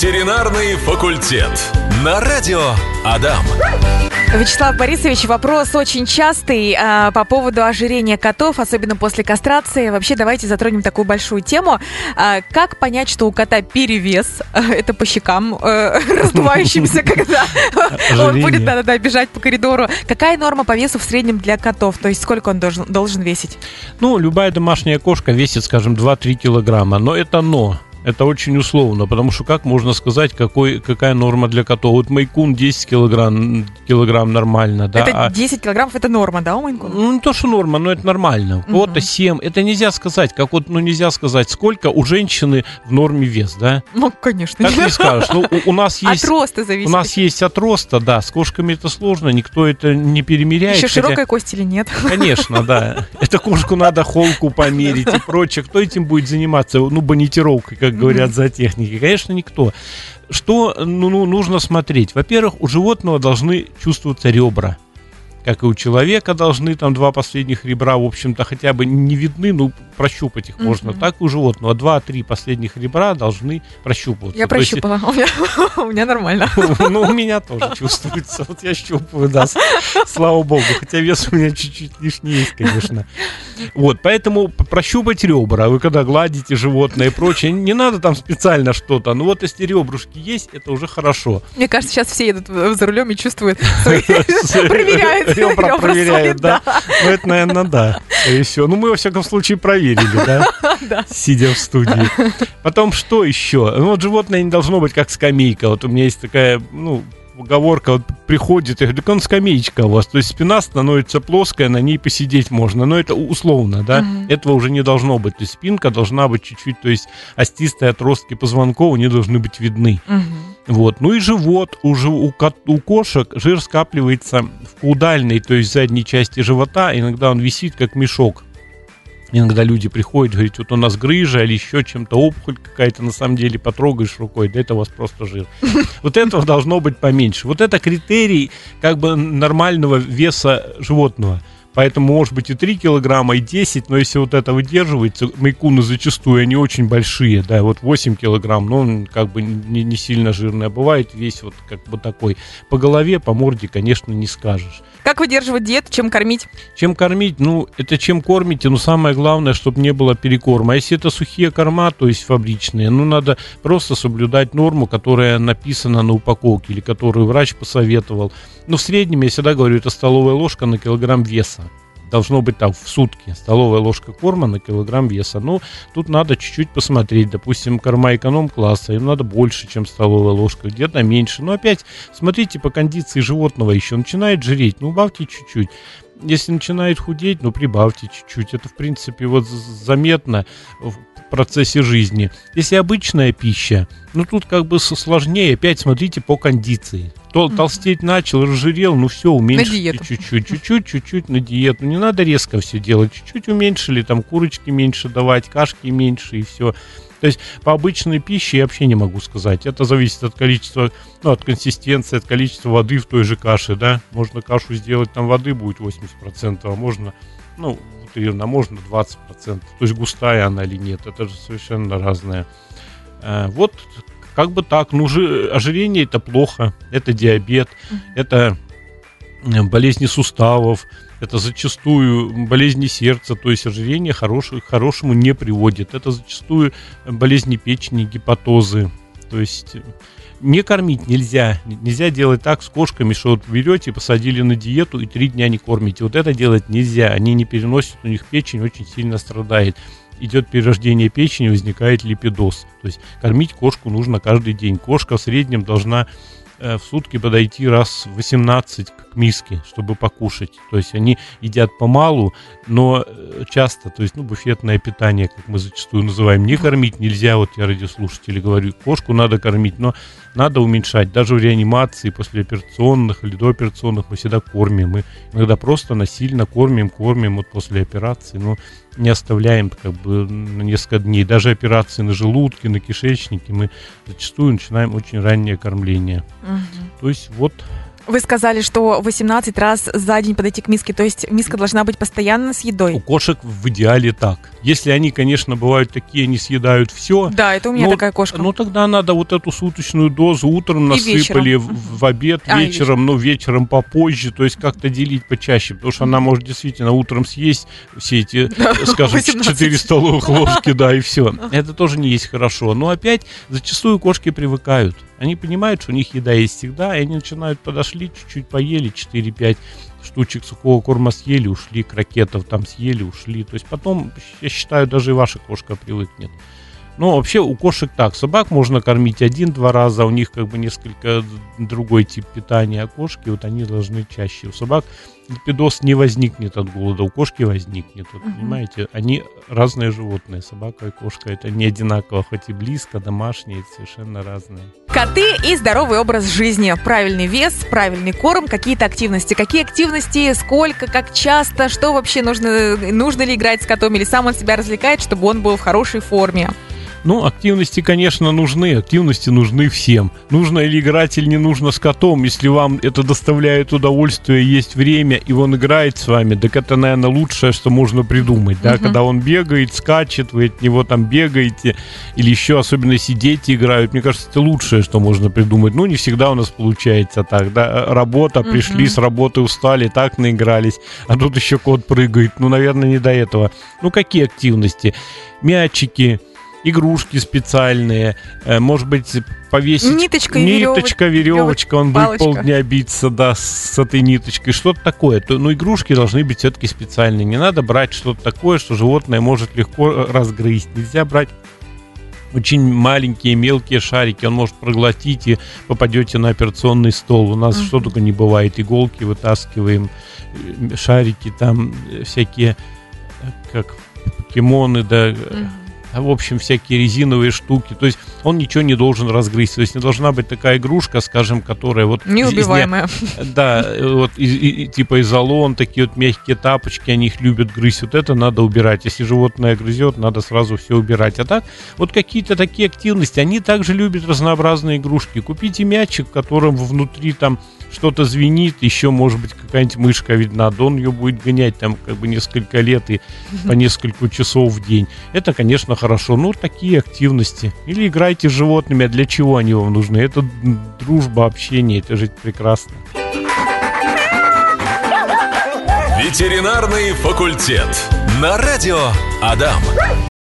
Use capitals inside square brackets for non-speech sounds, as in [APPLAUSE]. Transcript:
Ветеринарный факультет. На радио Адам. Вячеслав Борисович, вопрос очень частый а, по поводу ожирения котов, особенно после кастрации. Вообще, давайте затронем такую большую тему. А, как понять, что у кота перевес? Это по щекам э, [LAUGHS] раздувающимся, когда он будет да, да, бежать по коридору. Какая норма по весу в среднем для котов? То есть сколько он должен, должен весить? Ну, любая домашняя кошка весит, скажем, 2-3 килограмма. Но это но это очень условно, потому что как можно сказать, какой, какая норма для котов? Вот майкун 10 килограмм, килограмм нормально, да. Это 10 килограммов это норма, да, у майкуна? Ну, не то, что норма, но это нормально. У кого-то 7, это нельзя сказать, как вот, ну, нельзя сказать, сколько у женщины в норме вес, да? Ну, конечно. Так не скажешь. Ну, у, у нас есть... От роста зависит. У нас есть от роста, да. С кошками это сложно, никто это не перемеряет. Еще хотя... широкая кость или нет? Конечно, да. [LAUGHS] Это кошку надо холку померить и прочее. Кто этим будет заниматься? Ну, бонитировкой, как говорят за техники? Конечно, никто. Что ну, ну, нужно смотреть? Во-первых, у животного должны чувствоваться ребра как и у человека должны там два последних ребра, в общем-то, хотя бы не видны, ну, прощупать их mm-hmm. можно. Так и у животного два-три последних ребра должны прощупываться. Я То прощупала, есть... у, меня, [LAUGHS] у меня нормально. [LAUGHS] Ну, у меня тоже чувствуется. Вот я щупаю, да, слава богу. Хотя вес у меня чуть-чуть лишний есть, конечно. Вот, поэтому прощупать ребра. Вы когда гладите животное и прочее, не надо там специально что-то. Ну вот если ребрушки есть, это уже хорошо. Мне кажется, сейчас все едут за рулем и чувствуют, [LAUGHS] проверяют ребра проверяют, да. Ну, это, наверное, да. И все. Ну, мы, во всяком случае, проверили, [LAUGHS] да? Сидя в студии. Потом, что еще? Ну, вот животное не должно быть как скамейка. Вот у меня есть такая, ну, поговорка вот приходит, я говорю, так он скамеечка у вас, то есть спина становится плоская, на ней посидеть можно, но это условно, да, uh-huh. этого уже не должно быть, то есть спинка должна быть чуть-чуть, то есть остистые отростки позвонков не должны быть видны. Uh-huh. Вот. Ну и живот. У, у, у кошек жир скапливается в каудальной, то есть задней части живота. Иногда он висит как мешок. Иногда люди приходят, говорят, вот у нас грыжа или еще чем-то, опухоль какая-то, на самом деле потрогаешь рукой, да это у вас просто жир. [LAUGHS] Вот этого должно быть поменьше. Вот это критерий как бы нормального веса животного. Поэтому может быть и 3 килограмма, и 10, но если вот это выдерживается, майкуны зачастую, они очень большие, да, вот 8 килограмм, но он как бы не, не сильно жирный, а бывает весь вот как бы такой. По голове, по морде, конечно, не скажешь. Как выдерживать диету, чем кормить? Чем кормить? Ну, это чем кормите, но самое главное, чтобы не было перекорма. А если это сухие корма, то есть фабричные, ну, надо просто соблюдать норму, которая написана на упаковке или которую врач посоветовал. Но в среднем, я всегда говорю, это столовая ложка на килограмм веса должно быть там в сутки столовая ложка корма на килограмм веса. Ну, тут надо чуть-чуть посмотреть. Допустим, корма эконом-класса, им надо больше, чем столовая ложка, где-то меньше. Но опять, смотрите по кондиции животного еще. Начинает жреть, ну, убавьте чуть-чуть. Если начинает худеть, ну, прибавьте чуть-чуть. Это, в принципе, вот заметно в процессе жизни. Если обычная пища, ну, тут как бы сложнее. Опять смотрите по кондиции. То, толстеть начал, разжирел, ну все, уменьшили чуть-чуть, чуть-чуть, чуть-чуть на диету. Не надо резко все делать. Чуть-чуть уменьшили, там курочки меньше давать, кашки меньше и все. То есть по обычной пище я вообще не могу сказать. Это зависит от количества, ну, от консистенции, от количества воды в той же каше, да. Можно кашу сделать, там воды будет 80%, а можно, ну, на можно 20%. То есть густая она или нет, это же совершенно разное. Э, вот как бы так. Ну, ожирение это плохо, это диабет, это э, болезни суставов, это зачастую болезни сердца, то есть ожирение хорош, к хорошему не приводит. Это зачастую болезни печени, гепатозы. То есть э, не кормить нельзя. Нельзя делать так с кошками, что вот берете, посадили на диету и три дня не кормите. Вот это делать нельзя. Они не переносят, у них печень очень сильно страдает идет перерождение печени, возникает липидоз. То есть кормить кошку нужно каждый день. Кошка в среднем должна в сутки подойти раз 18 к миске, чтобы покушать. То есть они едят помалу, но э, часто, то есть, ну, буфетное питание, как мы зачастую называем, не кормить нельзя. Вот я радиослушателей говорю, кошку надо кормить, но надо уменьшать. Даже в реанимации, после операционных или до операционных мы всегда кормим. Мы иногда просто насильно кормим, кормим вот после операции, но не оставляем как бы на несколько дней. Даже операции на желудке, на кишечнике мы зачастую начинаем очень раннее кормление. Угу. То есть вот Вы сказали, что 18 раз за день подойти к миске, то есть миска должна быть постоянно с едой. У кошек в идеале так. Если они, конечно, бывают такие, они съедают все. Да, это у меня но, такая кошка. Ну тогда надо вот эту суточную дозу утром насыпали, в, в обед, а, вечером, ну вечером попозже, то есть как-то делить почаще, потому что она может действительно утром съесть все эти, скажем, 4 столовых ложки, да, и все. [LAUGHS] Это тоже не есть хорошо. Но опять зачастую кошки привыкают. Они понимают, что у них еда есть всегда, и они начинают подошли, чуть-чуть поели, 4-5 штучек сухого корма съели, ушли, крокетов там съели, ушли. То есть потом, я считаю, даже и ваша кошка привыкнет. Ну, вообще у кошек так. Собак можно кормить один-два раза, у них как бы несколько другой тип питания, а кошки вот они должны чаще. У собак липидоз не возникнет от голода, у кошки возникнет. Вот, угу. Понимаете, они разные животные. Собака и кошка это не одинаково, хоть и близко, домашние, это совершенно разные. Коты и здоровый образ жизни, правильный вес, правильный корм, какие-то активности. Какие активности, сколько, как часто, что вообще нужно, нужно ли играть с котом или сам он себя развлекает, чтобы он был в хорошей форме. Ну, активности, конечно, нужны. Активности нужны всем. Нужно или играть, или не нужно с котом. Если вам это доставляет удовольствие, есть время, и он играет с вами, так это, наверное, лучшее, что можно придумать. Да? Угу. Когда он бегает, скачет, вы от него там бегаете, или еще особенно если дети играют, мне кажется, это лучшее, что можно придумать. Ну, не всегда у нас получается так. Да? Работа, угу. пришли с работы, устали, так наигрались, а тут еще кот прыгает. Ну, наверное, не до этого. Ну, какие активности? Мячики, игрушки специальные, э, может быть, повесить... Ниточка, Ниточка, веревочка, он будет полдня биться, да, с этой ниточкой, что-то такое. То, ну, игрушки должны быть все-таки специальные. Не надо брать что-то такое, что животное может легко э, разгрызть. Нельзя брать очень маленькие, мелкие шарики, он может проглотить и попадете на операционный стол. У нас uh-huh. что только не бывает, иголки вытаскиваем, э, шарики там всякие, как покемоны, да, а, в общем, всякие резиновые штуки. То есть он ничего не должен разгрызть. То есть не должна быть такая игрушка, скажем, которая вот... Неубиваемая. Из, да, вот из, из, типа изолон, такие вот мягкие тапочки, они их любят грызть. Вот это надо убирать. Если животное грызет, надо сразу все убирать. А так, вот какие-то такие активности, они также любят разнообразные игрушки. Купите мячик, в котором внутри там что-то звенит, еще, может быть, какая-нибудь мышка видна, да он ее будет гонять там как бы несколько лет и по несколько часов в день. Это, конечно, хорошо. Ну, такие активности. Или играйте с животными, а для чего они вам нужны? Это дружба, общение, это же прекрасно. Ветеринарный факультет. На радио Адам.